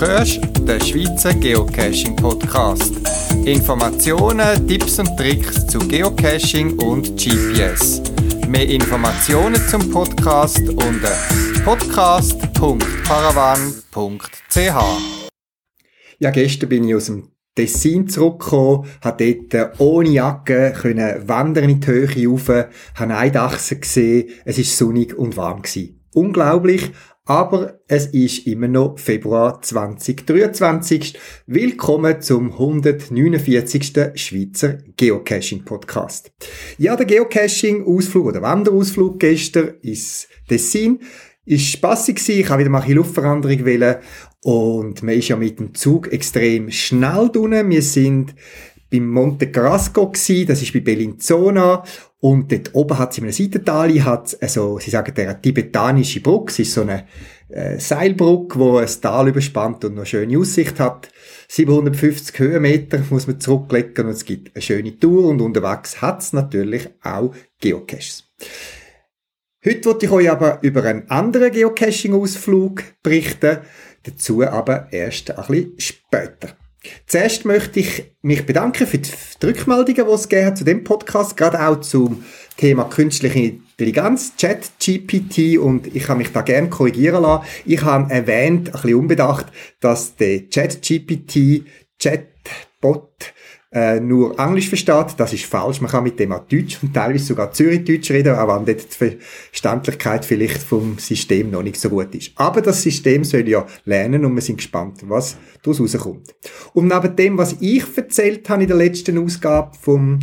hörst den Schweizer Geocaching Podcast. Informationen, Tipps und Tricks zu Geocaching und GPS. Mehr Informationen zum Podcast unter podcast.paravan.ch. Ja, gestern bin ich aus dem Tessin zurückgekommen, habe dort ohne Jacke können wandern in die Höhe rauf, habe eine Dachse gesehen, es war sonnig und warm. Unglaublich, aber es ist immer noch Februar 2023. Willkommen zum 149. Schweizer Geocaching Podcast. Ja, der Geocaching-Ausflug oder Wanderausflug gestern ins Tessin ist spassig gewesen. Ich habe wieder mal eine Luftveränderung wählen und man ist ja mit dem Zug extrem schnell drinnen. Wir sind beim Monte Carrasco gsi, das ist bei Bellinzona und dort oben hat es in einem Seitental, hat also, sie sagen, der tibetanische Brücke, es ist so eine äh, Seilbrücke, wo ein Tal überspannt und eine schöne Aussicht hat. 750 Höhenmeter muss man zurücklegen und es gibt eine schöne Tour und unterwegs hat es natürlich auch Geocaches. Heute wollte ich euch aber über einen anderen Geocaching-Ausflug berichten, dazu aber erst ein bisschen später. Zuerst möchte ich mich bedanken für die Rückmeldungen, die es gegeben hat zu dem Podcast, gerade auch zum Thema künstliche Intelligenz, Chat, GPT und ich habe mich da gerne korrigieren lassen. Ich habe erwähnt, ein bisschen unbedacht, dass der Chat GPT, Chatbot, äh, nur Englisch versteht, das ist falsch. Man kann mit dem auch Deutsch und teilweise sogar Zürichdeutsch reden, auch wenn dort die Verständlichkeit vielleicht vom System noch nicht so gut ist. Aber das System soll ja lernen und wir sind gespannt, was daraus rauskommt. Und neben dem, was ich erzählt habe in der letzten Ausgabe vom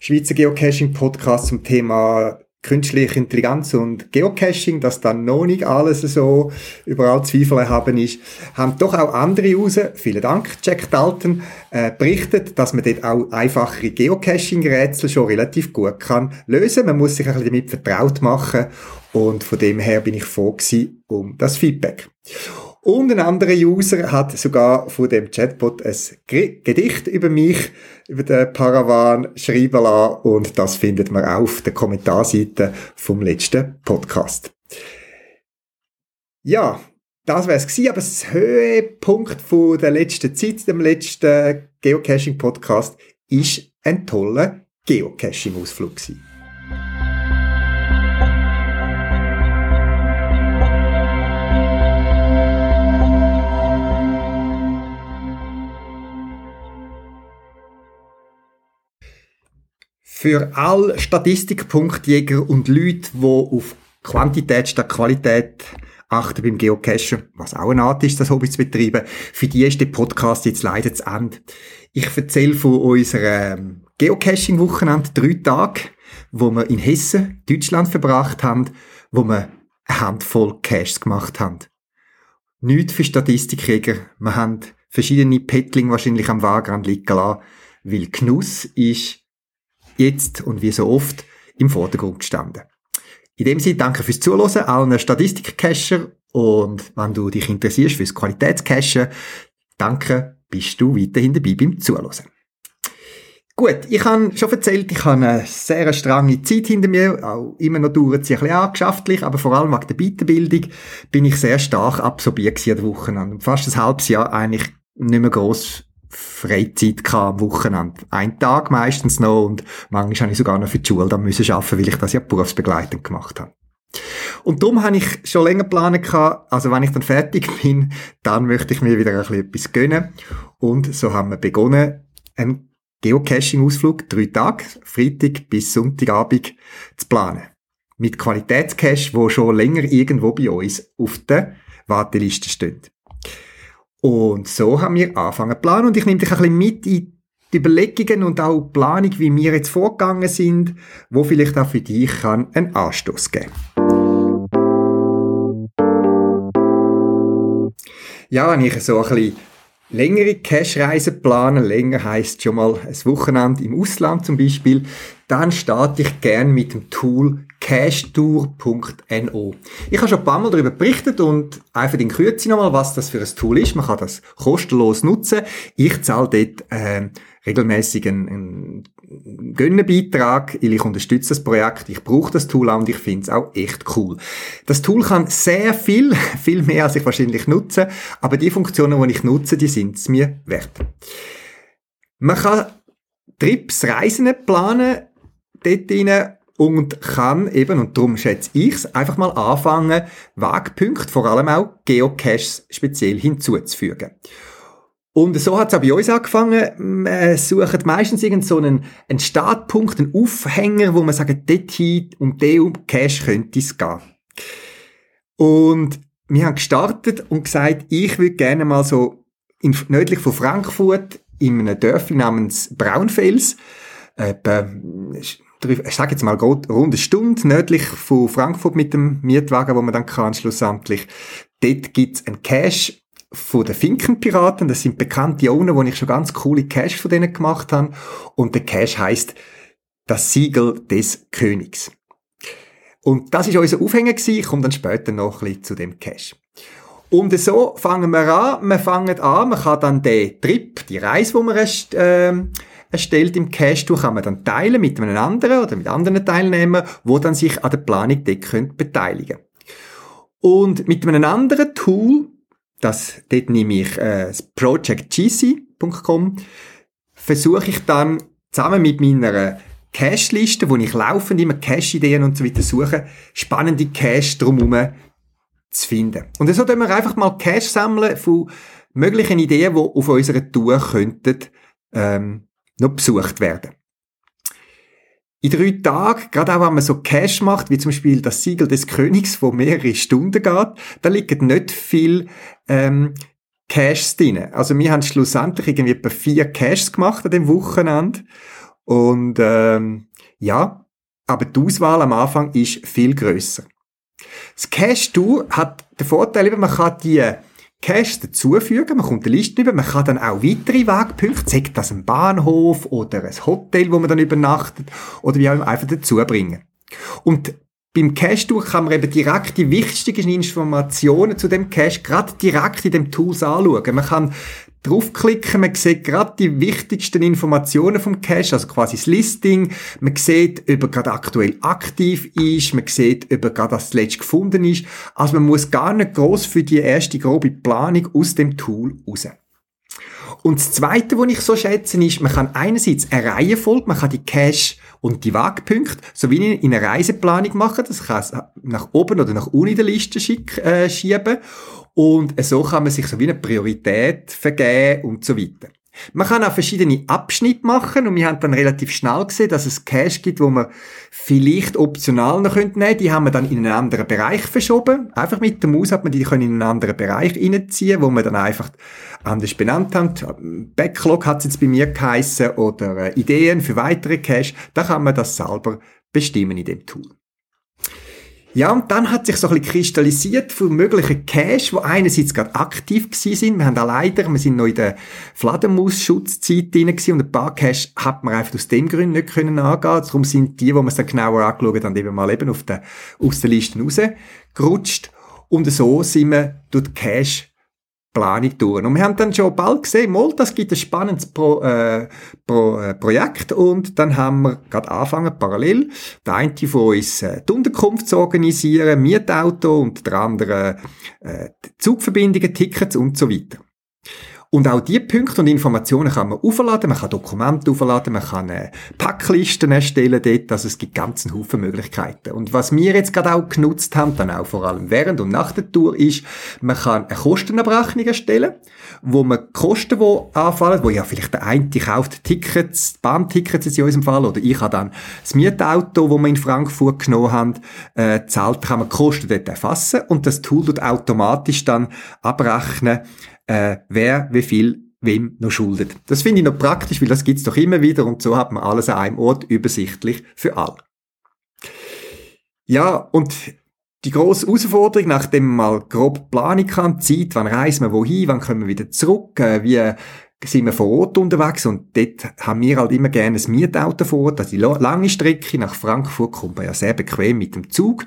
Schweizer Geocaching Podcast zum Thema künstliche Intelligenz und Geocaching, dass dann noch nicht alles so überall Zweifel haben ist, haben doch auch andere raus, vielen Dank, Jack Dalton, äh, berichtet, dass man dort auch einfachere Geocaching-Rätsel schon relativ gut kann lösen. Man muss sich ein bisschen damit vertraut machen und von dem her bin ich froh gewesen um das Feedback. Und ein anderer User hat sogar von dem Chatbot ein Gedicht über mich, über den Paravan schreiben lassen und das findet man auch auf der Kommentarseite vom letzten Podcast. Ja, das wäre es aber das Höhepunkt von der letzten Zeit, dem letzten Geocaching-Podcast, ist ein toller Geocaching-Ausflug gewesen. Für alle Statistikpunktjäger und Leute, die auf Quantität statt Qualität achten beim Geocachen, was auch eine Art ist, das Hobby zu betreiben, für die ist der Podcast jetzt leider zu Ende. Ich erzähle von unserem Geocaching-Wochenende drei Tage, wo wir in Hessen, Deutschland verbracht haben, wo wir eine Handvoll Caches gemacht haben. Nicht für Statistikjäger. Wir haben verschiedene Pettling wahrscheinlich am Wagrand liegen lassen, weil Genuss ist jetzt und wie so oft im Vordergrund gestanden. In dem Sinne danke fürs Zuhören, allen Statistikcacher und wenn du dich interessierst fürs Qualitätscachen, danke, bist du weiterhin dabei beim Zuhören. Gut, ich habe schon erzählt, ich habe eine sehr strange Zeit hinter mir, auch immer noch dauert sie ein bisschen angeschaftlich, aber vor allem wegen der Weiterbildung bin ich sehr stark absorbiert an der Woche. Fast ein halbes Jahr eigentlich nicht mehr gross Freizeit am Wochenende. Ein Tag meistens noch und manchmal habe ich sogar noch für die Schule dann müssen arbeiten, weil ich das ja berufsbegleitend gemacht habe. Und darum habe ich schon länger geplant also wenn ich dann fertig bin, dann möchte ich mir wieder ein bisschen etwas gönnen. Und so haben wir begonnen, einen Geocaching-Ausflug, drei Tage, Freitag bis Sonntagabend, zu planen. Mit Qualitätscache, wo schon länger irgendwo bei uns auf der Warteliste steht. Und so haben wir angefangen zu planen. Und ich nehme dich ein bisschen mit in die Überlegungen und auch die Planung, wie wir jetzt vorgegangen sind, wo vielleicht auch für dich kann einen Anstoß geben. Ja, wenn ich so ein bisschen längere Cash-Reisen plane, länger heisst schon mal ein Wochenende im Ausland zum Beispiel, dann starte ich gern mit dem Tool cashtour.no. Ich habe schon ein paar Mal darüber berichtet und einfach in Kürze nochmal, was das für ein Tool ist. Man kann das kostenlos nutzen. Ich zahle dort äh, regelmäßig einen, einen Gönnenbeitrag, weil ich unterstütze das Projekt, ich brauche das Tool auch und ich finde es auch echt cool. Das Tool kann sehr viel, viel mehr als ich wahrscheinlich nutze, aber die Funktionen, die ich nutze, die sind es mir wert. Man kann Trips, Reisen planen dort rein und kann eben, und darum schätze ich es, einfach mal anfangen, Wegpunkte, vor allem auch Geocaches speziell hinzuzufügen. Und so hat es auch bei uns angefangen. Wir suchen meistens irgend so einen, Startpunkt, einen Aufhänger, wo man sagt, dorthin um den Cache könnte es gehen. Und wir haben gestartet und gesagt, ich würde gerne mal so in, nördlich von Frankfurt in einem Dörfli namens Braunfels, etwa, ich sage jetzt mal rund eine Stunde nördlich von Frankfurt mit dem Mietwagen, wo man dann kann schlussendlich. Dort gibt's einen Cache, von den Finkenpiraten. Das sind bekannte Owner, wo ich schon ganz coole Cash von denen gemacht habe. Und der Cash heißt das Siegel des Königs. Und das ist unser Aufhänger gewesen. Ich komme dann später noch ein bisschen zu dem Cash. Und so fangen wir an. Wir fangen an. Man kann dann den Trip, die Reise, die man erst, äh, erstellt im Cash, kann man dann teilen mit einem anderen oder mit anderen Teilnehmern, wo dann sich an der Planung dort beteiligen Und mit einem anderen Tool das, dort nehme ich äh, das projectgc.com, versuche ich dann zusammen mit meiner Cache-Liste, wo ich laufend immer Cache-Ideen und so weiter suche, spannende Cache drumherum zu finden. Und so tun wir einfach mal Cache sammeln von möglichen Ideen, die auf unserer Tour könnten ähm, noch besucht werden in drei Tagen, gerade auch wenn man so Cash macht, wie zum Beispiel das Siegel des Königs, wo mehrere Stunden geht, da liegen nicht viel ähm, Caches drin. Also wir haben schlussendlich irgendwie etwa vier Caches gemacht an dem Wochenende. Und ähm, ja, aber die Auswahl am Anfang ist viel größer. Das Cache Tour hat den Vorteil, man kann die Cash dazufügen, man kommt eine Liste über, man kann dann auch weitere Wegpunkte, sei das ein Bahnhof oder ein Hotel, wo man dann übernachtet, oder wie auch immer, einfach dazu bringen. Und beim Cache-Tour kann man eben direkt die wichtigsten Informationen zu dem Cache gerade direkt in dem Tools anschauen. Man kann draufklicken, man sieht gerade die wichtigsten Informationen vom Cache, also quasi das Listing, man sieht, ob er gerade aktuell aktiv ist, man sieht, ob er gerade das letzte gefunden ist. Also man muss gar nicht groß für die erste grobe Planung aus dem Tool raus. Und das Zweite, was ich so schätze, ist, man kann einerseits eine Reihenfolge, man kann die Cache und die Wagpunkte, so wie in einer Reiseplanung machen, das kann es nach oben oder nach unten in der Liste schick, äh, schieben. Und so kann man sich so wie eine Priorität vergeben und so weiter. Man kann auch verschiedene Abschnitte machen und wir haben dann relativ schnell gesehen, dass es Cash gibt, wo man vielleicht optional noch nehmen könnte. Die haben wir dann in einen anderen Bereich verschoben. Einfach mit der Maus hat man die können in einen anderen Bereich reinziehen, wo wir dann einfach anders benannt haben. Backlog hat es jetzt bei mir geheissen oder äh, Ideen für weitere Cash. Da kann man das selber bestimmen in dem Tool. Ja, und dann hat sich so ein bisschen kristallisiert für mögliche Cash, die einerseits gerade aktiv gewesen sind. Wir haben da leider, wir sind noch in der Fledermaus-Schutzzeit drin gewesen und ein paar Cash hat man einfach aus dem Grund nicht können angehen. Darum sind die, die man es dann genauer angeschaut dann eben mal eben auf der, aus der Liste rausgerutscht. Und so sind wir durch die Cash Planung durch. Und wir haben dann schon bald gesehen, mal, das gibt ein spannendes Pro, äh, Pro, äh, Projekt und dann haben wir gerade angefangen, parallel, der eine von uns äh, die Unterkunft zu organisieren, Mietauto und der andere äh, Zugverbindungen, Tickets und so weiter. Und auch diese Punkte und Informationen kann man aufladen, man kann Dokumente aufladen, man kann äh, Packlisten erstellen dort, also es gibt ganz einen Haufen Möglichkeiten. Und was wir jetzt gerade auch genutzt haben, dann auch vor allem während und nach der Tour, ist, man kann eine Kostenabrechnung erstellen, wo man Kosten, die anfallen, wo ja vielleicht der eine kauft Tickets, Bahntickets in unserem Fall, oder ich habe dann das Mietauto, das wir in Frankfurt genommen haben, äh, zahlt, kann man Kosten dort erfassen und das Tool tut automatisch dann abrechnen, äh, wer wie viel wem noch schuldet. Das finde ich noch praktisch, weil das gibt's doch immer wieder und so hat man alles an einem Ort übersichtlich für alle. Ja, und die grosse Herausforderung, nachdem man mal grob Planung kann, Zeit, wann reisen wir wohin, wann kommen wir wieder zurück, äh, wie sind wir vor Ort unterwegs und dort haben wir halt immer gerne ein Mietauto vor Ort. Also die lange Strecke nach Frankfurt kommt man ja sehr bequem mit dem Zug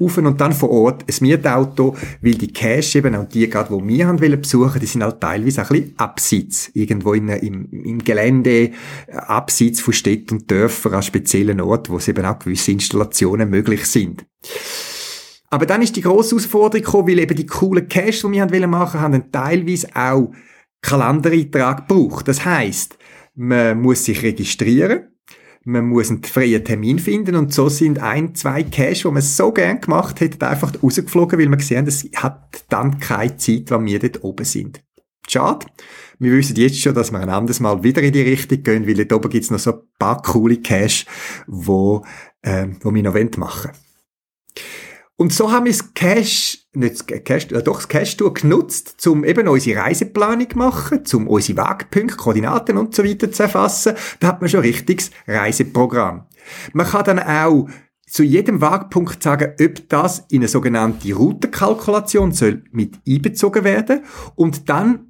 rauf und dann vor Ort ein Mietauto, weil die Cache eben, und die gerade, die wir haben wollen besuchen, die sind halt teilweise ein bisschen abseits. Irgendwo in, im, im Gelände, äh, abseits von Städten und Dörfern an speziellen Orten, wo es eben auch gewisse Installationen möglich sind. Aber dann ist die grosse Herausforderung gekommen, weil eben die coolen Caches, die wir haben machen haben dann teilweise auch Kalendereintrag gebraucht. Das heißt, man muss sich registrieren, man muss einen freien Termin finden und so sind ein, zwei Caches, die man so gern gemacht hätte, einfach rausgeflogen, weil man gesehen hat, es hat dann keine Zeit, wann wir dort oben sind. Schade. Wir wissen jetzt schon, dass wir ein anderes Mal wieder in die Richtung gehen, weil dort oben gibt's noch so ein paar coole Caches, wo, äh, wo wir noch machen wollen. Und so haben wir das Cash, nicht das Cash, äh, doch das Cash-Tour genutzt, um eben unsere Reiseplanung zu machen, um unsere Wegpunkte, Koordinaten und so weiter zu erfassen. Da hat man schon ein richtiges Reiseprogramm. Man kann dann auch zu jedem Wagpunkt sagen, ob das in eine sogenannte Routenkalkulation soll mit einbezogen werden und dann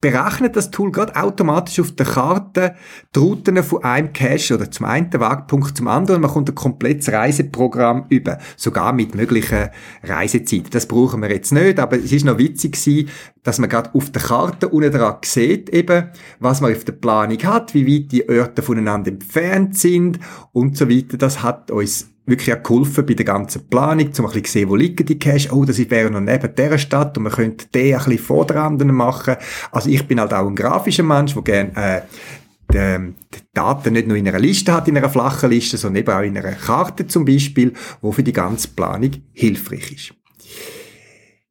berechnet das Tool gerade automatisch auf der Karte die Routen von einem Cache oder zum einen Wagpunkt zum anderen. Man kommt ein komplettes Reiseprogramm über, sogar mit möglichen Reisezeiten. Das brauchen wir jetzt nicht, aber es ist noch witzig gewesen, dass man gerade auf der Karte unten dran sieht, eben, was man auf der Planung hat, wie weit die Orte voneinander entfernt sind und so weiter. Das hat uns wirklich auch geholfen bei der ganzen Planung, um ein bisschen zu sehen, wo liegen die Cash. Oh, das wäre noch neben dieser Stadt und man könnte den ein bisschen vor der anderen machen. Also ich bin halt auch ein grafischer Mensch, der gerne äh, die, die Daten nicht nur in einer Liste hat, in einer flachen Liste, sondern eben auch in einer Karte zum Beispiel, wo für die ganze Planung hilfreich ist.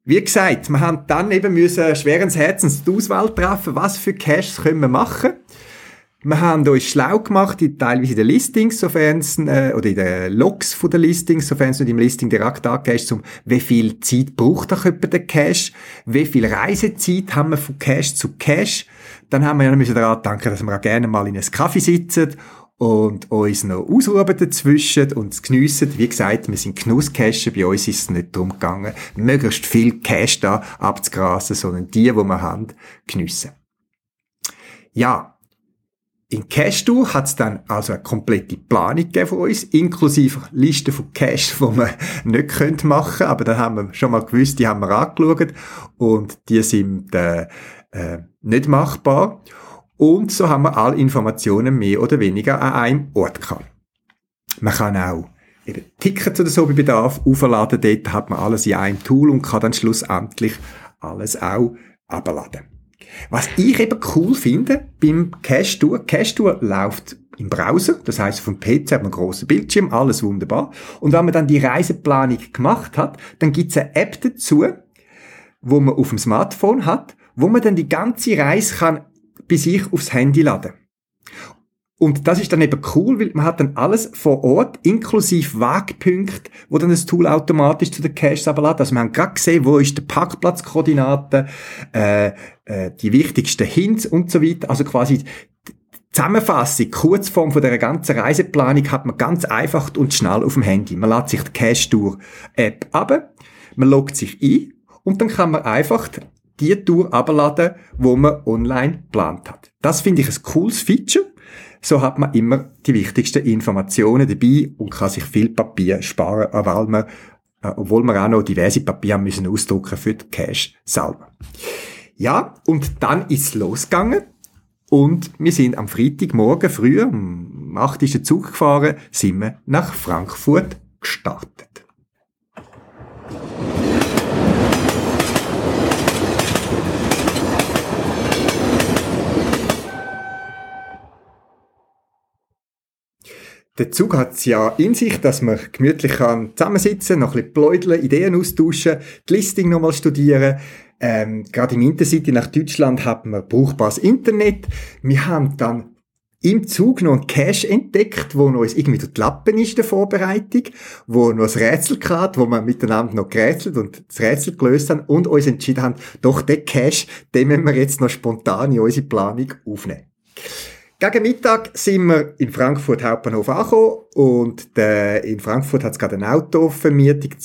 Wie gesagt, wir haben dann eben müssen schweren Herzens die Auswahl treffen, was für Caches können wir machen. Wir haben uns schlau gemacht, in, teilweise in den Listings, sofern es, äh, oder in den Logs von den Listings, sofern es nicht im Listing direkt angegeben ist, um wie viel Zeit braucht auch jemand den Cache, wie viel Reisezeit haben wir von Cache zu Cache. Dann haben wir ja müssen daran denken, dass wir auch gerne mal in einem Kaffee sitzen und uns noch ausruhen dazwischen und es geniessen. Wie gesagt, wir sind Genusscacher, bei uns ist es nicht darum gegangen, möglichst viel Cash da abzugrasen, sondern die, die wir haben, geniessen. Ja, in Cashtour hat es dann also eine komplette Planung von uns, inklusive Liste von Cash, die wir nicht können machen aber da haben wir schon mal gewusst, die haben wir angeschaut und die sind äh, äh, nicht machbar. Und so haben wir alle Informationen mehr oder weniger an einem Ort gehabt. Man kann auch eben Tickets oder so bei Bedarf aufladen, dort hat man alles in einem Tool und kann dann schlussendlich alles auch abladen. Was ich eben cool finde beim Cache Tour, Cache Tour läuft im Browser, das heißt vom PC hat man einen grossen Bildschirm, alles wunderbar. Und wenn man dann die Reiseplanung gemacht hat, dann gibt's eine App dazu, wo man auf dem Smartphone hat, wo man dann die ganze Reise kann bei sich aufs Handy laden. Und das ist dann eben cool, weil man hat dann alles vor Ort, inklusive Wegpunkte, wo dann das Tool automatisch zu den Caches ablädt. Also wir haben gerade gesehen, wo ist der Parkplatzkoordinate, äh, äh, die wichtigsten Hints und so weiter. Also quasi Zusammenfassung, Kurzform von der ganzen Reiseplanung hat man ganz einfach und schnell auf dem Handy. Man lädt sich die Cache-Tour-App ab, man loggt sich ein und dann kann man einfach die Tour abladen, wo man online geplant hat. Das finde ich ein cooles Feature so hat man immer die wichtigsten Informationen dabei und kann sich viel Papier sparen, weil man, äh, obwohl wir auch noch diverse Papiere müssen ausdrucken für die Cash selber. Ja, und dann ist es losgegangen. Und wir sind am Freitagmorgen früh, um 8 ist Zug gefahren, sind wir nach Frankfurt gestartet. Der Zug hat es ja in sich, dass man gemütlich kann zusammensitzen, noch ein bisschen pläudeln, Ideen austauschen, die Listing nochmal studieren. Ähm, gerade im Intercity nach Deutschland hat man brauchbares Internet. Wir haben dann im Zug noch einen Cache entdeckt, wo noch irgendwie durch die Lappen ist, der Vorbereitung, wo noch ein Rätsel gehabt, wo wir miteinander noch gerätselt und das Rätsel gelöst haben und uns entschieden haben, doch den Cache, den müssen wir jetzt noch spontan in unsere Planung aufnehmen. Gegen Mittag sind wir in Frankfurt Hauptbahnhof angekommen und äh, in Frankfurt hat es gerade ein Auto vermietet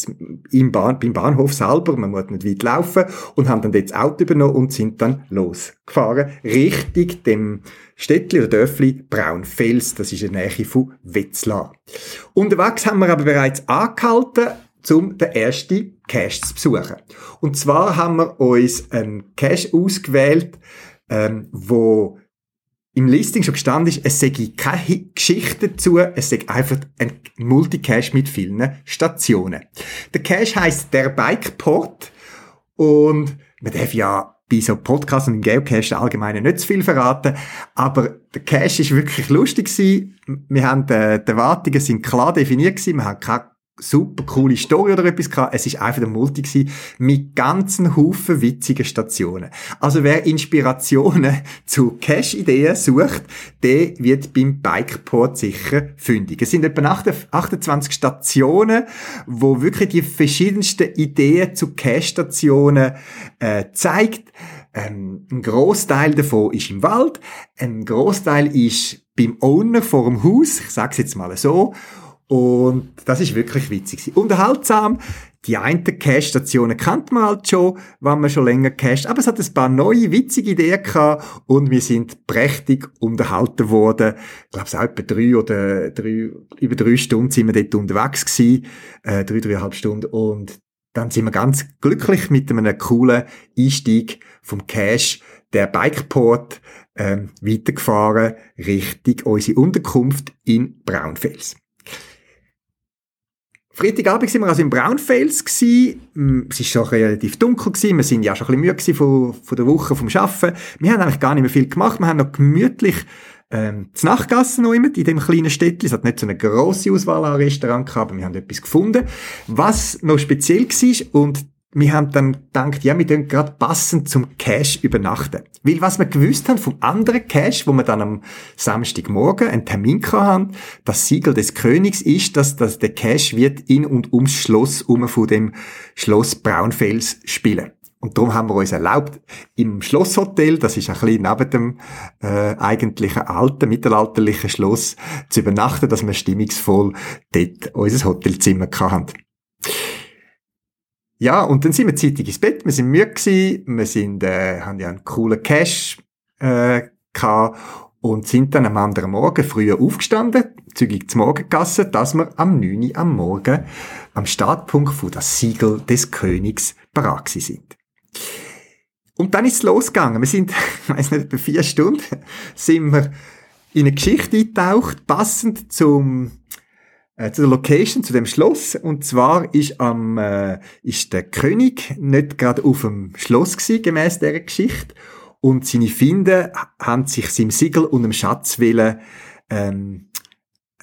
im Bahn, beim Bahnhof selber, man muss nicht weit laufen und haben dann das Auto übernommen und sind dann losgefahren Richtung dem Städtli oder Dörfli Braunfels, das ist in der Nähe von Wetzlar. Unterwegs haben wir aber bereits angehalten, um den ersten Cache zu besuchen. Und zwar haben wir uns einen Cache ausgewählt, ähm, wo im Listing schon gestanden ist, es sei keine Geschichte dazu, es sei einfach ein Multicache mit vielen Stationen. Der Cache heißt der Bikeport und man darf ja bei so Podcasts und im Geocache allgemein nicht zu viel verraten, aber der Cache ist wirklich lustig gewesen. Wir haben, äh, die Erwartungen sind klar definiert gewesen, wir haben keine super coole Story oder etwas gehabt. Es ist einfach ein Multi gewesen, mit ganzen Haufen witzigen Stationen. Also wer Inspirationen zu Cash-Ideen sucht, der wird beim Bikeport sicher fündig. Es sind etwa 28 Stationen, wo wirklich die verschiedensten Ideen zu Cash-Stationen äh, zeigt. Ähm, ein Großteil davon ist im Wald, ein Großteil ist beim Owner vor dem Haus, ich sage es jetzt mal so, und das ist wirklich witzig. Unterhaltsam. Die einen Cache-Stationen kennt man halt schon, wenn man schon länger cached. Aber es hat ein paar neue, witzige Ideen gehabt und wir sind prächtig unterhalten worden. Ich glaube, es auch etwa drei oder drei, über drei Stunden sind wir dort unterwegs gewesen. Äh, drei, dreieinhalb Stunden. Und dann sind wir ganz glücklich mit einem coolen Einstieg vom Cache der Bikeport ähm, weitergefahren Richtung unsere Unterkunft in Braunfels. Freitagabend waren wir also in Braunfels. Mm, es war schon relativ dunkel. Gewesen. Wir sind ja schon ein bisschen müde von, von der Woche vom Arbeiten. Wir haben eigentlich gar nicht mehr viel gemacht. Wir haben noch gemütlich ähm, das Nachtgassen noch immer in dem kleinen Städtchen. Es hat nicht so eine grosse Auswahl an Restaurants gehabt, aber wir haben etwas gefunden. Was noch speziell war, und wir haben dann gedacht, ja, wir tun gerade passend zum Cash übernachten. Weil was wir gewusst haben vom anderen Cash, wo wir dann am Samstagmorgen einen Termin haben, das Siegel des Königs ist, dass, dass der Cash wird in und ums Schloss um von dem Schloss Braunfels spielen. Und darum haben wir uns erlaubt, im Schlosshotel, das ist ein bisschen neben dem äh, eigentlichen alten, mittelalterlichen Schloss, zu übernachten, dass wir stimmungsvoll dort unser Hotelzimmer haben. Ja, und dann sind wir zeitig ins Bett, wir sind müde gewesen, wir sind, äh, haben ja einen coolen Cash, äh, gehabt und sind dann am anderen Morgen früher aufgestanden, zügig zum Morgen gegessen, dass wir am 9 Uhr am Morgen am Startpunkt von das Siegel des Königs parat sind. Und dann ist es losgegangen. Wir sind, ich weiss nicht, etwa vier Stunden sind wir in eine Geschichte eingetaucht, passend zum äh, zu der Location, zu dem Schloss. Und zwar ist am, äh, ist der König nicht gerade auf dem Schloss gewesen, gemäss dieser Geschichte. Und seine Finde haben sich seinem Siegel und dem Schatz willen, ähm,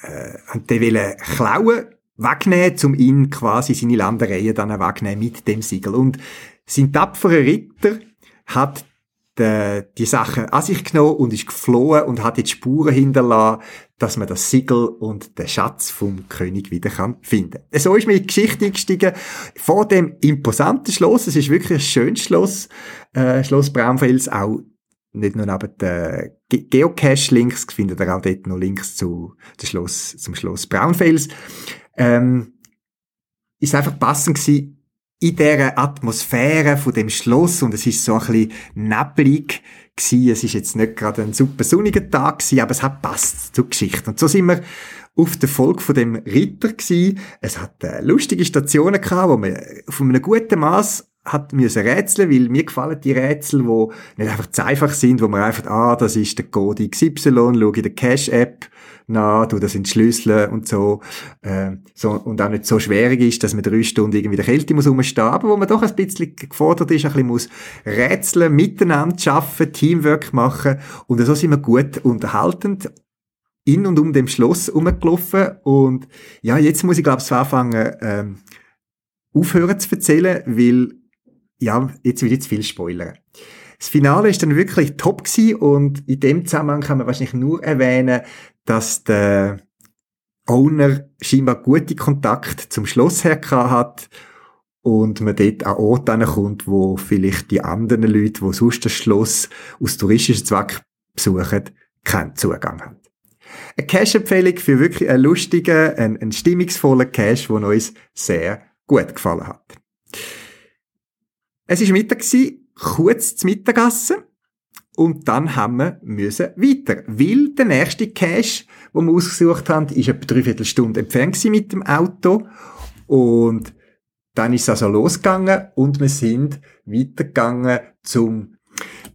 äh, haben die wollen klauen, wegnehmen, um ihn quasi seine Landereien dann wegnehmen mit dem Siegel. Und sein tapferer Ritter hat die, die Sache an sich genommen und ist geflohen und hat jetzt Spuren hinterlassen, dass man das Siegel und den Schatz vom König wieder kann finden. So ist mir die Geschichte eingestiegen. Vor dem imposanten Schloss, es ist wirklich ein schönes Schloss, äh, Schloss Braunfels, auch nicht nur neben den Geocache-Links, findet ihr auch dort noch Links zu, zum Schloss, zum Schloss Braunfels. Ähm, ist einfach passend gewesen, in dieser Atmosphäre von dem Schloss und es ist so ein bisschen neblig gewesen. Es ist jetzt nicht gerade ein super sonniger Tag gewesen, aber es hat passt zur Geschichte. Und so sind wir auf der Folge von dem Ritter gewesen. Es hat äh, lustige Stationen gehabt, wo man von einem guten Maß hat müssen rätseln, weil mir gefallen die Rätsel, wo nicht einfach zu einfach sind, wo man einfach, ah, das ist der Code XY, schau in der Cash-App, nach, du das entschlüsseln und so, äh, so, und auch nicht so schwierig ist, dass man drei Stunden irgendwie der Kälte muss rumstehen, aber wo man doch ein bisschen gefordert ist, ein bisschen muss rätseln, miteinander arbeiten, Teamwork machen, und so sind wir gut unterhaltend in und um dem Schloss rumgelaufen und ja, jetzt muss ich glaube ich anfangen, ähm, aufhören zu erzählen, weil ja, jetzt ich zu viel spoilern. Das Finale ist dann wirklich top gewesen und in dem Zusammenhang kann man wahrscheinlich nur erwähnen, dass der Owner scheinbar gute Kontakt zum Schloss her hat und man dort an Ort kommt, wo vielleicht die anderen Leute, die sonst das Schloss aus touristischen Zweck besuchen, keinen Zugang haben. Eine Cash-Empfehlung für wirklich einen lustigen, einen, einen stimmungsvollen Cash, der uns sehr gut gefallen hat. Es war Mittag, kurz zum Mittagessen. Und dann haben wir müssen weiter. Weil der nächste Cache, den wir ausgesucht haben, ist etwa dreiviertel Stunde entfernt mit dem Auto. Und dann ist es also losgegangen und wir sind weitergegangen zum,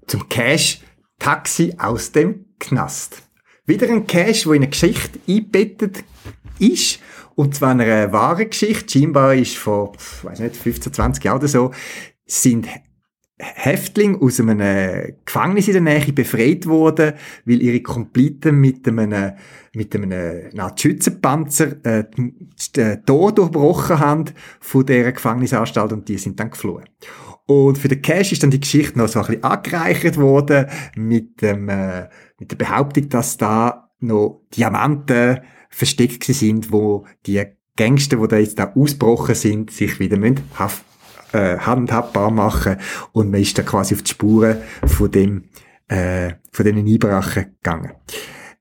zum Cache Taxi aus dem Knast. Wieder ein Cache, wo in eine Geschichte eingebettet ist. Und zwar eine wahre Geschichte. Scheinbar ist vor, weiß nicht, 15, 20 Jahren oder so, sind Häftlinge aus einem Gefängnis in der Nähe befreit worden, weil ihre Kompliten mit einem, mit einem Schützenpanzer äh, den Tor durchbrochen haben von dieser Gefängnisanstalt und die sind dann geflohen. Und für den Cash ist dann die Geschichte noch so ein bisschen angereichert worden mit, dem, äh, mit der Behauptung, dass da noch Diamanten versteckt sind, wo die Gangster, die da jetzt da ausgebrochen sind, sich wieder haft äh, handhabbar machen und man ist da quasi auf die Spuren von dem äh, von diesen Einbrachen gegangen.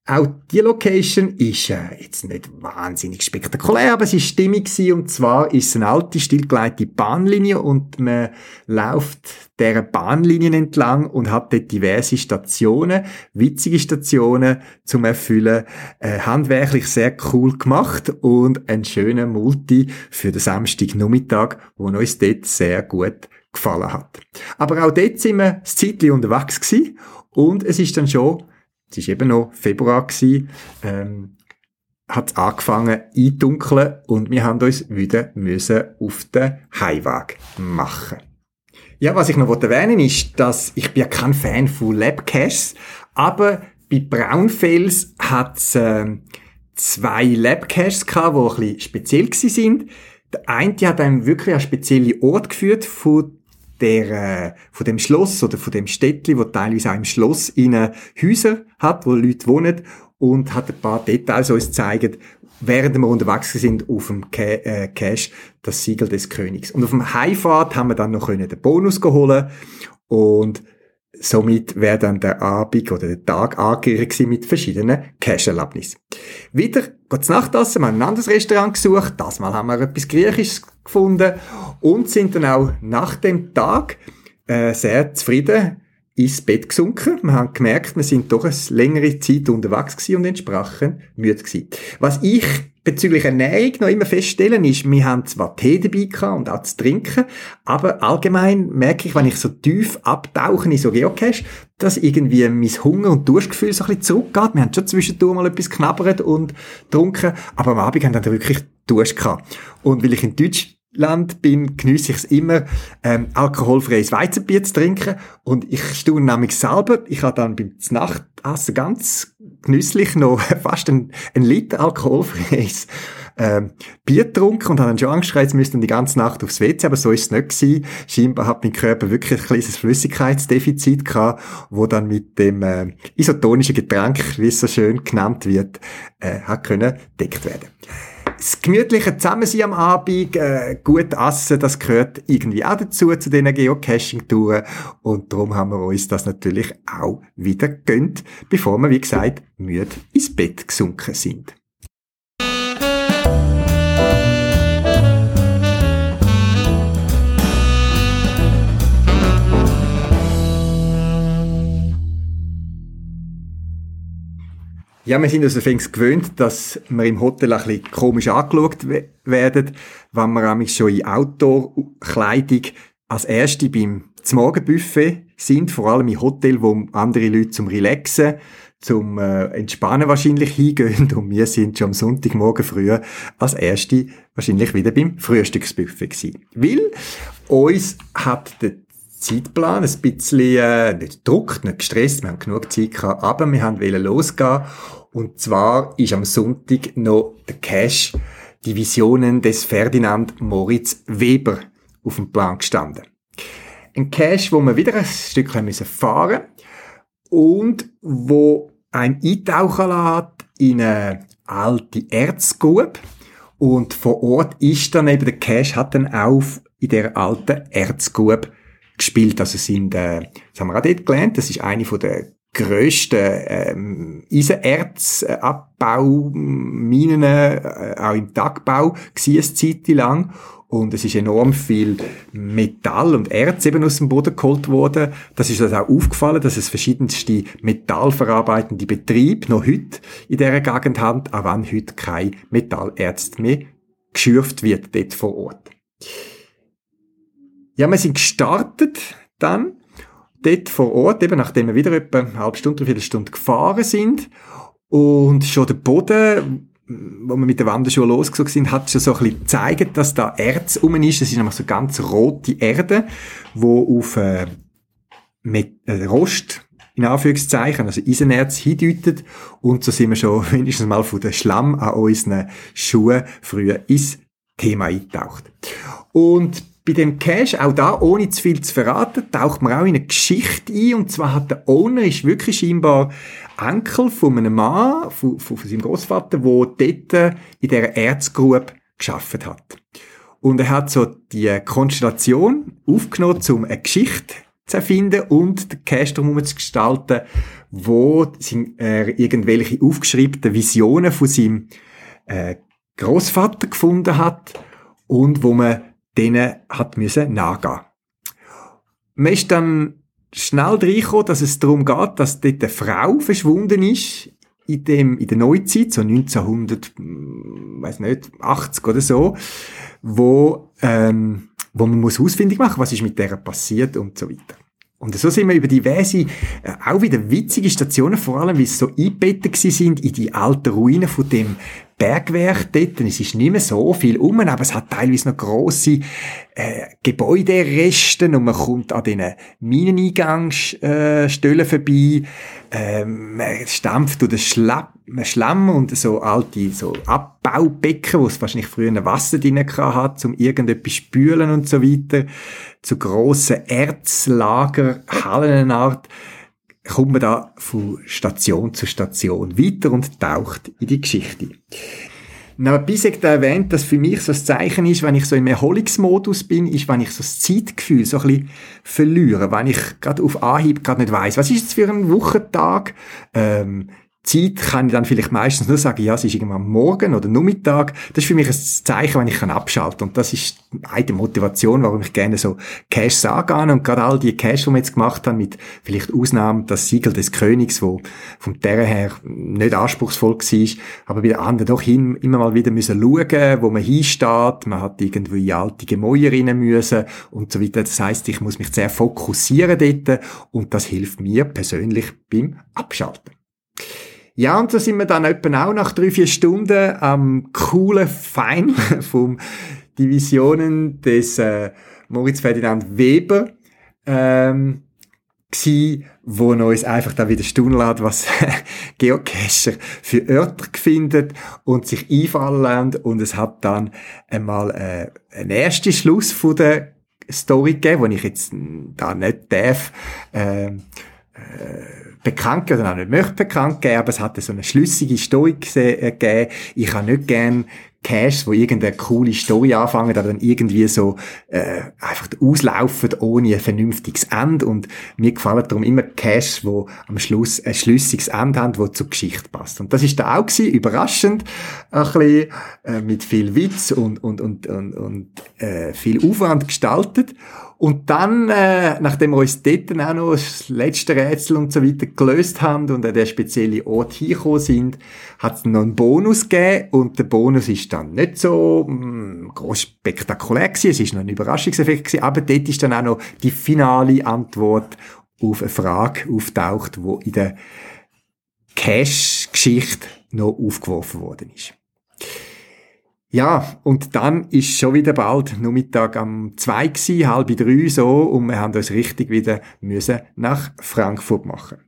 Auch die Location ist äh, jetzt nicht wahnsinnig spektakulär, aber sie ist stimmig gewesen. Und zwar ist es eine alte, stillgelegte Bahnlinie und man läuft dieser Bahnlinien entlang und hat dort diverse Stationen, witzige Stationen zum Erfüllen, äh, handwerklich sehr cool gemacht und ein schöner Multi für den Samstagnachmittag, wo uns dort sehr gut gefallen hat. Aber auch dort sind wir das Zeitchen unterwegs gewesen und es ist dann schon es war eben noch Februar, gewesen, ähm, hat es angefangen eindunkeln und wir haben uns wieder müssen auf den Heimweg machen. Ja, was ich noch erwähnen ist, dass ich bin ja kein Fan von Labcaches, aber bei Braunfels hat es äh, zwei Labcaches gehabt, die ein bisschen speziell sind. Der eine hat einem wirklich einen speziellen Ort geführt von der, äh, von dem Schloss oder von dem Städtli, wo teilweise auch im Schloss in Häuser hat, wo Leute wohnen und hat ein paar Details uns zeigen, während wir unterwegs sind auf dem äh, Cache, das Siegel des Königs. Und auf dem Heimfahrt haben wir dann noch den Bonus geholt und Somit wäre dann der Abend oder der Tag angehörig mit verschiedenen Cash-Erlebnissen. Wieder geht's Nachtessen, wir haben ein anderes Restaurant gesucht, das Mal haben wir etwas Griechisches gefunden und sind dann auch nach dem Tag äh, sehr zufrieden ins Bett gesunken. Wir haben gemerkt, wir sind doch eine längere Zeit unterwegs gewesen und entsprechend müde gewesen. Was ich bezüglich Ernährung noch immer feststellen ist, wir haben zwar Tee dabei gehabt und auch zu trinken, aber allgemein merke ich, wenn ich so tief abtauche in so Geocache, dass irgendwie mein Hunger- und Durstgefühl so ein bisschen zurückgeht. Wir haben schon zwischendurch mal etwas knabbert und getrunken, aber am Abend haben wir dann wirklich Durst gehabt. Und weil ich in Deutsch Land bin, geniesse ich es immer, ähm, alkoholfreies Weizenbier zu trinken. Und ich staune nämlich selber, ich habe dann beim Nachtessen ganz genüsslich noch fast ein, Liter alkoholfreies ähm, Bier getrunken und habe dann schon Angst gehabt, jetzt müsste die ganze Nacht aufs WC, aber so ist es nicht gewesen. Scheinbar hat mein Körper wirklich ein kleines Flüssigkeitsdefizit gehabt, wo dann mit dem äh, isotonischen Getränk, wie es so schön genannt wird, äh, hat können deckt werden das gemütliche Zusammensein am Abend, äh, gut essen, das gehört irgendwie auch dazu, zu diesen Geocaching-Touren. Und darum haben wir uns das natürlich auch wieder gönnt, bevor wir, wie gesagt, müde ins Bett gesunken sind. Ja, wir sind uns übrigens gewöhnt, dass wir im Hotel ein bisschen komisch angeschaut werden, wenn wir nämlich schon in Outdoor-Kleidung als Erste beim Morgenbuffet sind, vor allem im Hotel, wo andere Leute zum Relaxen, zum äh, Entspannen wahrscheinlich hingehen und wir sind schon am Sonntagmorgen früh als Erste wahrscheinlich wieder beim Frühstücksbuffet gewesen. Weil uns hat der Zeitplan ein bisschen, äh, nicht gedruckt, nicht gestresst, wir haben genug Zeit gehabt, aber wir haben losgehen. Und zwar ist am Sonntag noch der Cash die Visionen des Ferdinand Moritz Weber auf dem Plan gestanden. Ein Cache, wo wir wieder ein Stückchen müssen fahren und wo ein eintauchen lässt in eine alte Erzgrube. Und vor Ort ist dann eben der Cache hat dann auf in der alten Erzgrube gespielt. Also sind, äh, das haben wir auch dort gelernt, das ist eine von der grössten ähm, Eisenerzabbau-Minen, äh, auch im Tagbau, war eine Zeit lang. Und es ist enorm viel Metall und Erz eben aus dem Boden geholt worden. Das ist uns auch aufgefallen, dass es verschiedenste metallverarbeitende Betriebe noch heute in dieser Gegend haben, auch wenn heute kein Metallerz mehr geschürft wird dort vor Ort. Ja, wir sind gestartet dann dort vor Ort, eben nachdem wir wieder etwa eine halbe Stunde, eine Viertelstunde gefahren sind. Und schon der Boden, wo wir mit der Wanderschuhe losgezogen sind, hat schon so ein bisschen gezeigt, dass da Erz rum ist. Das ist nämlich so ganz rote Erde, wo auf äh, mit, äh, Rost in Anführungszeichen, also Eisenerz hindeutet. Und so sind wir schon wenigstens mal von der Schlamm an unseren Schuhen früher ins Thema eingetaucht. Und bei dem Cache, auch da, ohne zu viel zu verraten, taucht man auch in eine Geschichte ein. Und zwar hat der Owner, ist wirklich scheinbar Enkel von einem Mann, von, von, seinem Großvater, der dort in dieser Erzgrube geschafft hat. Und er hat so die Konstellation aufgenommen, um eine Geschichte zu erfinden und den Cache darum zu gestalten, wo er irgendwelche aufgeschriebenen Visionen von seinem äh, Großvater gefunden hat und wo man denen hat müssen nachgehen. Man ist dann schnell reingekommen, dass es darum geht, dass dort eine Frau verschwunden ist, in dem, in der Neuzeit, so 1900, hm, weiß nicht, 80 oder so, wo, ähm, wo man muss ausfindig machen, was ist mit der passiert und so weiter. Und so sind wir über diverse, äh, auch wieder witzige Stationen, vor allem, wie sie so eingebettet sind in die alten Ruinen von dem Bergwerk dort. Es ist nicht mehr so viel um, aber es hat teilweise noch grosse äh, Gebäudereste und man kommt an diesen Mineneingangsstellen äh, vorbei. Ähm, man stampft durch den Schlamm, Schlamm und so alte so Abbaubecken, wo es wahrscheinlich früher Wasser drin hat, um irgendetwas spülen und so weiter. Zu grossen Erzlager, Hallenart kommt man da von Station zu Station weiter und taucht in die Geschichte. Na, Bisek da erwähnt, dass für mich so das Zeichen ist, wenn ich so im Erholungsmodus bin, ist, wenn ich so das Zeitgefühl so ein bisschen verliere, wenn ich gerade auf Anhieb gerade nicht weiß, was ist jetzt für ein Wochentag, ähm, Zeit kann ich dann vielleicht meistens nur sagen, ja, es ist irgendwann morgen oder Nachmittag. Das ist für mich ein Zeichen, wenn ich kann abschalten Und das ist eine Motivation, warum ich gerne so Caches angehe. Und gerade all die Caches, die wir jetzt gemacht haben, mit vielleicht Ausnahmen das Siegel des Königs, wo vom Terrain her nicht anspruchsvoll war, aber bei den anderen doch hin, immer mal wieder müssen schauen, wo man hinsteht. Man hat irgendwie alte Gemäuer rein müssen und so weiter. Das heißt, ich muss mich sehr fokussieren dort und das hilft mir persönlich beim Abschalten. Ja, und so sind wir dann etwa auch nach drei, vier Stunden am coolen Fein vom Divisionen des äh, Moritz Ferdinand Weber ähm, gsi, wo uns einfach dann wieder staunen lässt, was Geocacher für Örter findet und sich einfallen lassen. Und es hat dann einmal äh, einen ersten Schluss von der Story gegeben, wo ich jetzt da nicht darf, äh, äh, bekannt oder auch nicht möchte bekannt geben, aber es hatte so eine schlüssige Story äh, gegeben. Ich habe nicht gern Caches, wo irgendeine coole Story anfangen, aber dann irgendwie so äh, einfach auslaufen ohne ein vernünftiges Ende. Und mir gefallen darum immer Caches, wo am Schluss ein schlüssiges Ende haben, wo zur Geschichte passt. Und das ist da auch gewesen, überraschend, ein bisschen äh, mit viel Witz und und und und, und äh, viel Aufwand gestaltet. Und dann, äh, nachdem wir uns dort auch noch das letzte Rätsel und so weiter gelöst haben und an der spezielle Ort hingekommen sind, hat es noch einen Bonus gegeben. Und der Bonus ist dann nicht so mh, hm, groß spektakulär gewesen, es ist noch ein Überraschungseffekt gewesen, aber dort ist dann auch noch die finale Antwort auf eine Frage auftaucht, wo in der Cash-Geschichte noch aufgeworfen worden ist. Ja, und dann ist schon wieder bald Nachmittag am zwei gsi, halb drei so, und wir haben uns richtig wieder müssen nach Frankfurt machen.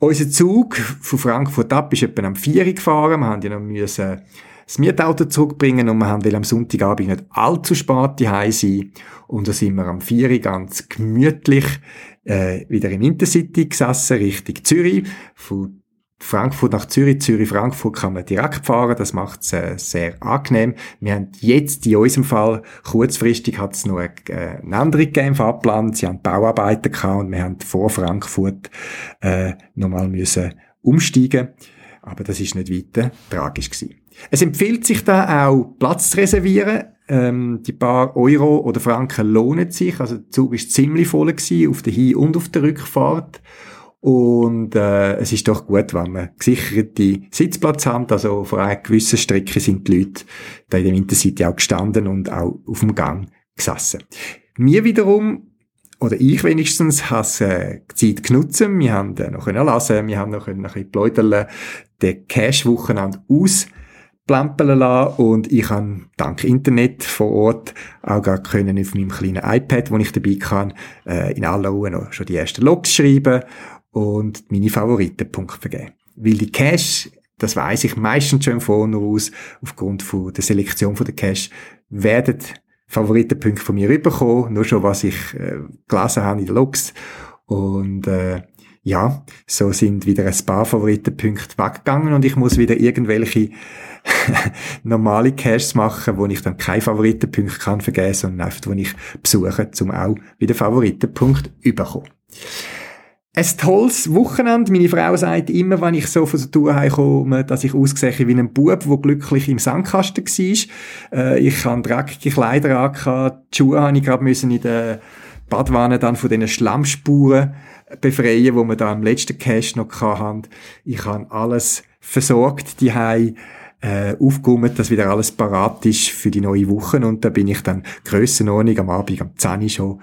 Unser Zug von Frankfurt ab ist etwa am vier gefahren. Wir haben ja noch müssen das Mietauto zurückbringen und wir haben am Sonntagabend nicht allzu spät daheim sein. Und da sind wir am 4 ganz gemütlich äh, wieder im Intercity gesessen, Richtung Zürich. Von Frankfurt nach Zürich, Zürich, Frankfurt kann man direkt fahren. Das macht es äh, sehr angenehm. Wir haben jetzt in unserem Fall, kurzfristig hat es noch eine, äh, eine andere gegeben, Fahrplan. Sie haben Bauarbeiten gehabt und wir haben vor Frankfurt äh, nochmal müssen umsteigen. Aber das ist nicht weiter tragisch gewesen. Es empfiehlt sich da auch Platz zu reservieren. Ähm, die paar Euro oder Franken lohnen sich. Also der Zug ist ziemlich voll gewesen, auf der Hin- und auf der Rückfahrt. Und äh, es ist doch gut, wenn man gesicherte Sitzplatz hat. Also vor einer gewissen Strecke sind die Leute da in der Intercity auch gestanden und auch auf dem Gang gesessen. Mir wiederum, oder ich wenigstens, habe die Zeit genutzt. Wir haben äh, noch können lesen, wir haben noch ein bisschen pläudern, den Cash-Wochenende aus plempeln lassen und ich habe dank Internet vor Ort auch gar können auf meinem kleinen iPad, wo ich dabei kann, äh, in aller Ruhe noch schon die ersten Logs schreiben und meine Favoritenpunkte vergeben. Weil die Cache, das weiß ich meistens schon im Voraus, aufgrund von der Selektion von der Cache, werden Favoritenpunkte von mir rüberkommen, nur schon was ich äh, gelesen habe in den Logs. Und äh, ja, so sind wieder ein paar Favoritenpunkte weggegangen und ich muss wieder irgendwelche normale Caches machen, wo ich dann keine Favoritenpunkte kann vergeben, sondern einfach, wo ich besuche, um auch wieder Favoritenpunkt überkommen ein tolles Wochenende. Meine Frau sagt immer, wenn ich so von der Tour heimkomme, dass ich aussehe wie ein Bub, der glücklich im Sandkasten war. Äh, ich habe dreckige Kleider angehabt, die Schuhe habe ich gerade in der Badwanne dann von diesen Schlammspuren befreien, wo wir da am letzten Cache noch hatten. Ich habe alles versorgt, die äh, aufgekommen, dass wieder alles parat ist für die neue Woche und da bin ich dann Grössenordnung am Abend am 10 schon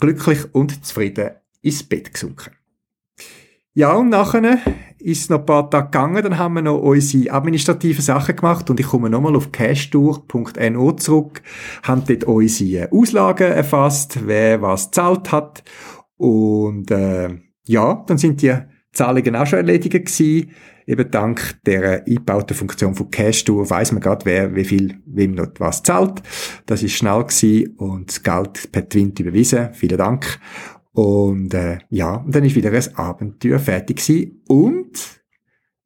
glücklich und zufrieden ins Bett gesunken. Ja, und nachher ist es noch ein paar Tage gegangen, dann haben wir noch unsere administrativen Sachen gemacht und ich komme nochmal auf cashtour.no zurück, haben dort unsere Auslagen erfasst, wer was zahlt hat und äh, ja, dann sind die Zahlungen auch schon erledigt gewesen. Eben dank der eingebauten Funktion von Cashtour weiss man gerade, wer wie viel wem noch was zahlt. Das ist schnell gewesen und das Geld per Twint überwiesen. Vielen Dank. Und äh, ja, und dann ist wieder ein Abenteuer fertig gewesen. und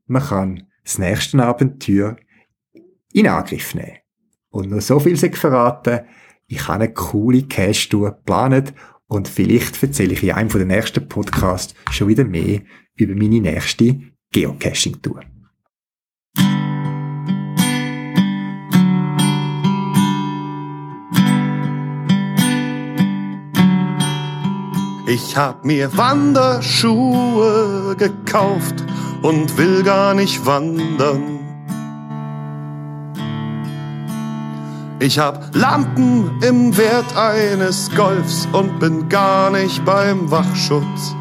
man kann das nächste Abenteuer in Angriff nehmen. Und nur so viel sei verraten, ich habe eine coole Cash-Tour geplant und vielleicht erzähle ich in einem der nächsten Podcasts schon wieder mehr über meine nächste Geocaching-Tour. Ich hab mir Wanderschuhe gekauft und will gar nicht wandern. Ich hab Lampen im Wert eines Golfs und bin gar nicht beim Wachschutz.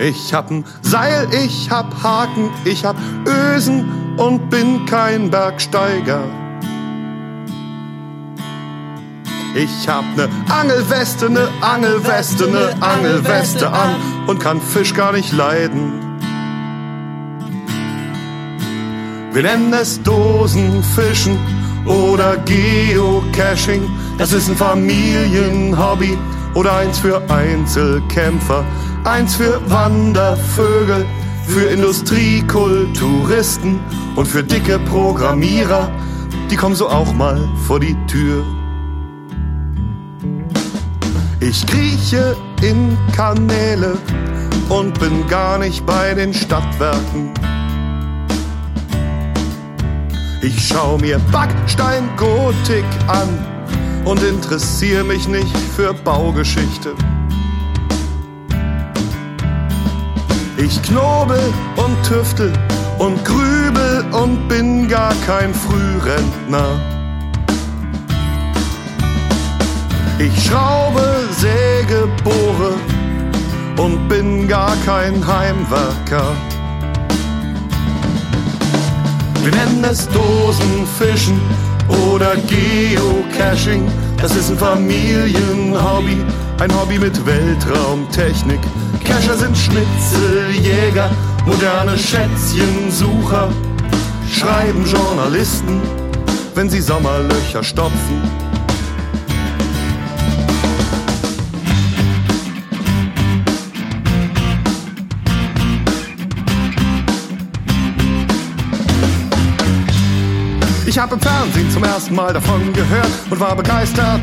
Ich hab ein Seil, ich hab Haken, ich hab Ösen und bin kein Bergsteiger. Ich hab ne Angelweste, ne Angelweste, ne Angelweste an und kann Fisch gar nicht leiden. Wir nennen es Dosenfischen oder Geocaching. Das ist ein Familienhobby oder eins für Einzelkämpfer, eins für Wandervögel, für Industriekulturisten und für dicke Programmierer. Die kommen so auch mal vor die Tür. Ich krieche in Kanäle und bin gar nicht bei den Stadtwerken. Ich schau mir Backsteingotik an und interessiere mich nicht für Baugeschichte. Ich knobel und tüftel und grübel und bin gar kein Frührentner. Ich schraube, säge, bohre und bin gar kein Heimwerker. Wir nennen es Dosenfischen oder Geocaching. Das ist ein Familienhobby, ein Hobby mit Weltraumtechnik. Cacher sind Schnitzeljäger, moderne Schätzchensucher. Schreiben Journalisten, wenn sie Sommerlöcher stopfen. Im Fernsehen zum ersten Mal davon gehört und war begeistert.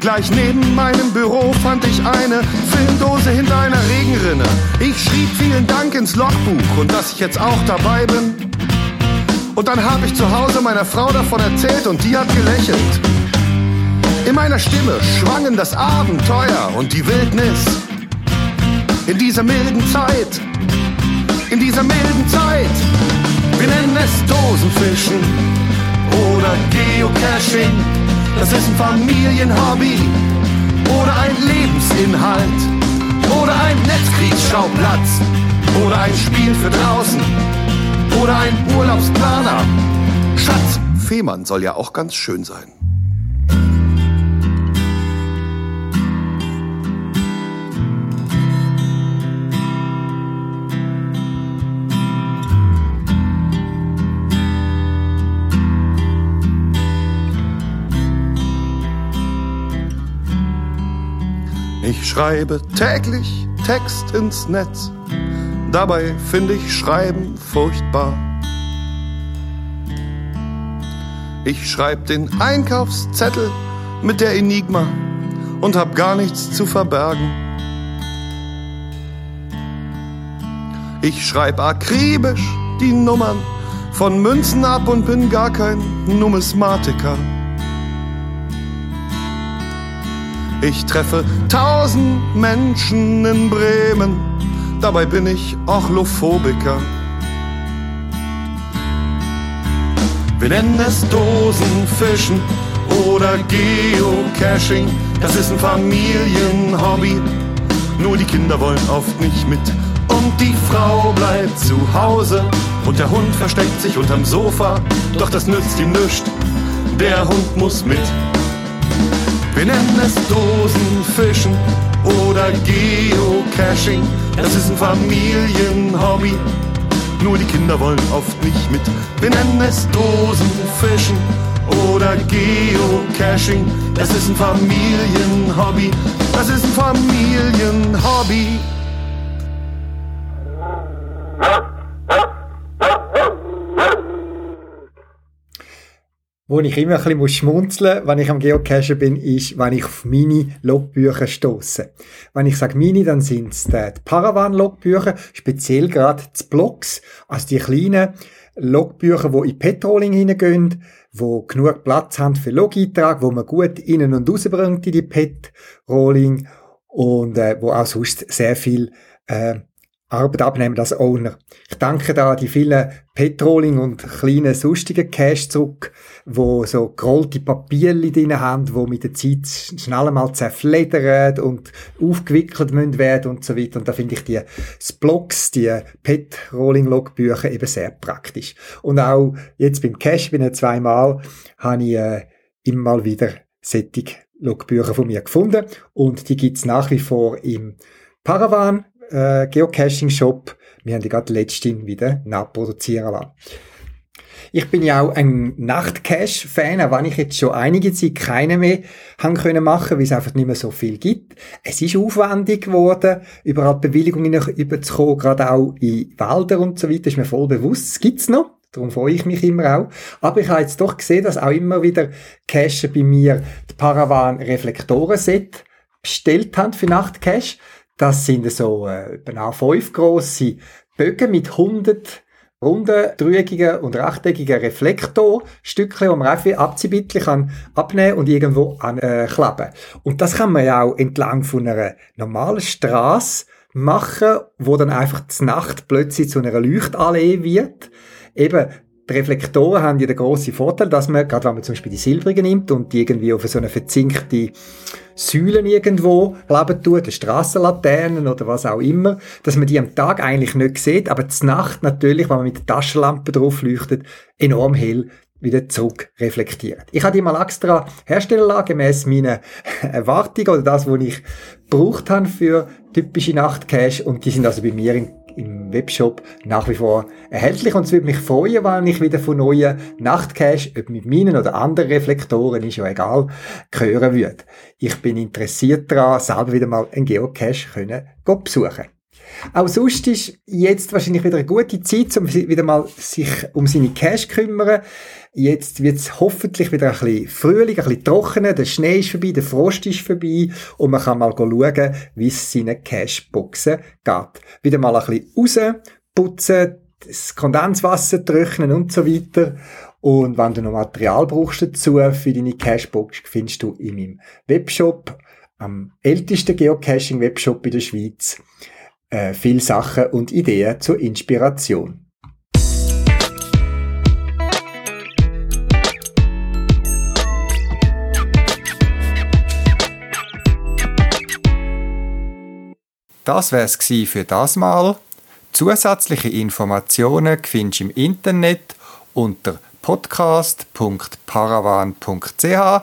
Gleich neben meinem Büro fand ich eine Filmdose hinter einer Regenrinne. Ich schrieb vielen Dank ins Logbuch und dass ich jetzt auch dabei bin. Und dann habe ich zu Hause meiner Frau davon erzählt und die hat gelächelt. In meiner Stimme schwangen das Abenteuer und die Wildnis. In dieser milden Zeit, in dieser milden Zeit. Wir nennen es Dosenfischen oder Geocaching. Das ist ein Familienhobby oder ein Lebensinhalt oder ein Netzkriegsschauplatz oder ein Spiel für draußen oder ein Urlaubsplaner. Schatz, Fehmarn soll ja auch ganz schön sein. Ich schreibe täglich Text ins Netz, dabei finde ich Schreiben furchtbar. Ich schreib den Einkaufszettel mit der Enigma und hab gar nichts zu verbergen. Ich schreib akribisch die Nummern von Münzen ab und bin gar kein Numismatiker. Ich treffe tausend Menschen in Bremen, dabei bin ich Ochlophobiker. Wir nennen es Dosenfischen oder Geocaching, das ist ein Familienhobby. Nur die Kinder wollen oft nicht mit und die Frau bleibt zu Hause und der Hund versteckt sich unterm Sofa, doch das nützt ihm nichts, der Hund muss mit. Wir nennen es Dosenfischen oder Geocaching. Das ist ein Familienhobby. Nur die Kinder wollen oft nicht mit. Wir nennen es Dosenfischen oder Geocaching. Das ist ein Familienhobby. Das ist ein Familienhobby. Wo ich immer ein bisschen schmunzeln muss, wenn ich am Geocachen bin, ist, wenn ich auf meine Logbücher stoße. Wenn ich sage meine, dann sind es die Paravan-Logbücher, speziell gerade die Blogs, also die kleinen Logbücher, die in Petroling hineingehen, wo genug Platz haben für Log-Eintrag, wo man gut innen und rausbringt in die Petroling und äh, wo auch sonst sehr viel äh, Arbeit abnehmen als Owner. Ich danke da die vielen Petroling und kleinen sonstigen Cash zurück, wo so gerollte Papierli drin haben, wo mit der Zeit schnell einmal zerfledern und aufgewickelt müssen werden und so weiter. Und da finde ich die Blocks, die Petroling-Logbücher eben sehr praktisch. Und auch jetzt beim Cash bin ich zweimal, habe ich äh, immer wieder sättig Logbücher von mir gefunden und die gibt's nach wie vor im Paravan äh, Geocaching-Shop. Wir haben die gerade letztens wieder nachproduzieren lassen. Ich bin ja auch ein Nachtcache-Fan, auch wenn ich jetzt schon einige Zeit keine mehr haben können machen, weil es einfach nicht mehr so viel gibt. Es ist aufwendig geworden, überall Bewilligungen überzukommen, gerade auch in Wälder und so weiter, ist mir voll bewusst. Es gibt's noch. Darum freue ich mich immer auch. Aber ich habe jetzt doch gesehen, dass auch immer wieder Cache bei mir die Paravan Reflektoren-Set bestellt haben für Nachtcache. Das sind so äh, etwa fünf grosse Bögen mit 100 runden, dreieckigen und rechteckigen Reflektorstückchen, die man einfach abziehbittlich kann und irgendwo ankleben. Äh, und das kann man ja auch entlang von einer normalen Straße machen, wo dann einfach die Nacht plötzlich zu einer Leuchtallee wird. Eben, die Reflektoren haben ja den grossen Vorteil, dass man, gerade wenn man zum Beispiel die silbrigen nimmt und die irgendwie auf so eine verzinkte Säulen irgendwo leben tut, Strassenlaternen oder was auch immer, dass man die am Tag eigentlich nicht sieht, aber zur Nacht natürlich, wenn man mit der Taschenlampe drauf leuchtet, enorm hell wieder zurück reflektiert. Ich habe die mal extra herstellen lassen, gemäss meiner Erwartung oder das, was ich gebraucht habe für typische Nachtcache und die sind also bei mir in im Webshop nach wie vor erhältlich und es würde mich freuen, wenn ich wieder von neuen Nachtcache, ob mit meinen oder anderen Reflektoren, ist ja egal, hören würde. Ich bin interessiert daran, selber wieder mal einen Geocache können besuchen. Auch sonst ist jetzt wahrscheinlich wieder eine gute Zeit, um wieder mal sich um seine Cash kümmern. Jetzt wird es hoffentlich wieder ein bisschen Frühling, ein bisschen trockener, der Schnee ist vorbei, der Frost ist vorbei und man kann mal schauen, wie es seinen Cashboxen geht. Wieder mal ein bisschen raus, putzen, das Kondenswasser trocknen und so weiter. Und wenn du noch Material brauchst dazu für deine Cashbox, findest du in meinem Webshop, am ältesten Geocaching-Webshop in der Schweiz, äh, viel Sachen und Ideen zur Inspiration. Das wär's für das Mal. Zusätzliche Informationen findest du im Internet unter podcast.paravan.ch.